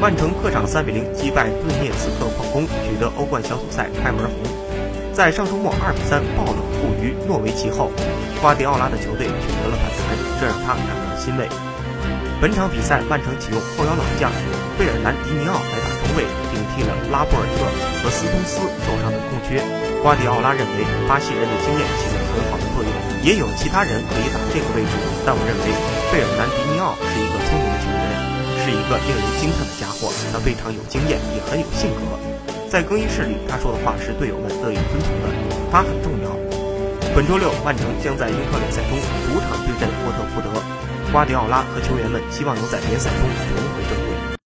曼城客场3比0击败顿涅茨克矿工，取得欧冠小组赛开门红。在上周末2比3爆冷负于诺维奇后，瓜迪奥拉的球队取得了反弹，这让他感到欣慰。本场比赛，曼城启用后腰老将贝尔南迪尼奥来打中卫，顶替了拉波尔特和斯通斯受伤的空缺。瓜迪奥拉认为巴西人的经验起了很好的作用，也有其他人可以打这个位置，但我认为贝尔南迪尼奥是一个，个令人惊叹的家伙。他非常有经验，也很有性格。在更衣室里，他说的话是队友们乐意遵从的。他很重要。本周六，曼城将在英超联赛中主场对阵沃特福德。瓜迪奥拉和球员们希望能在联赛中重回正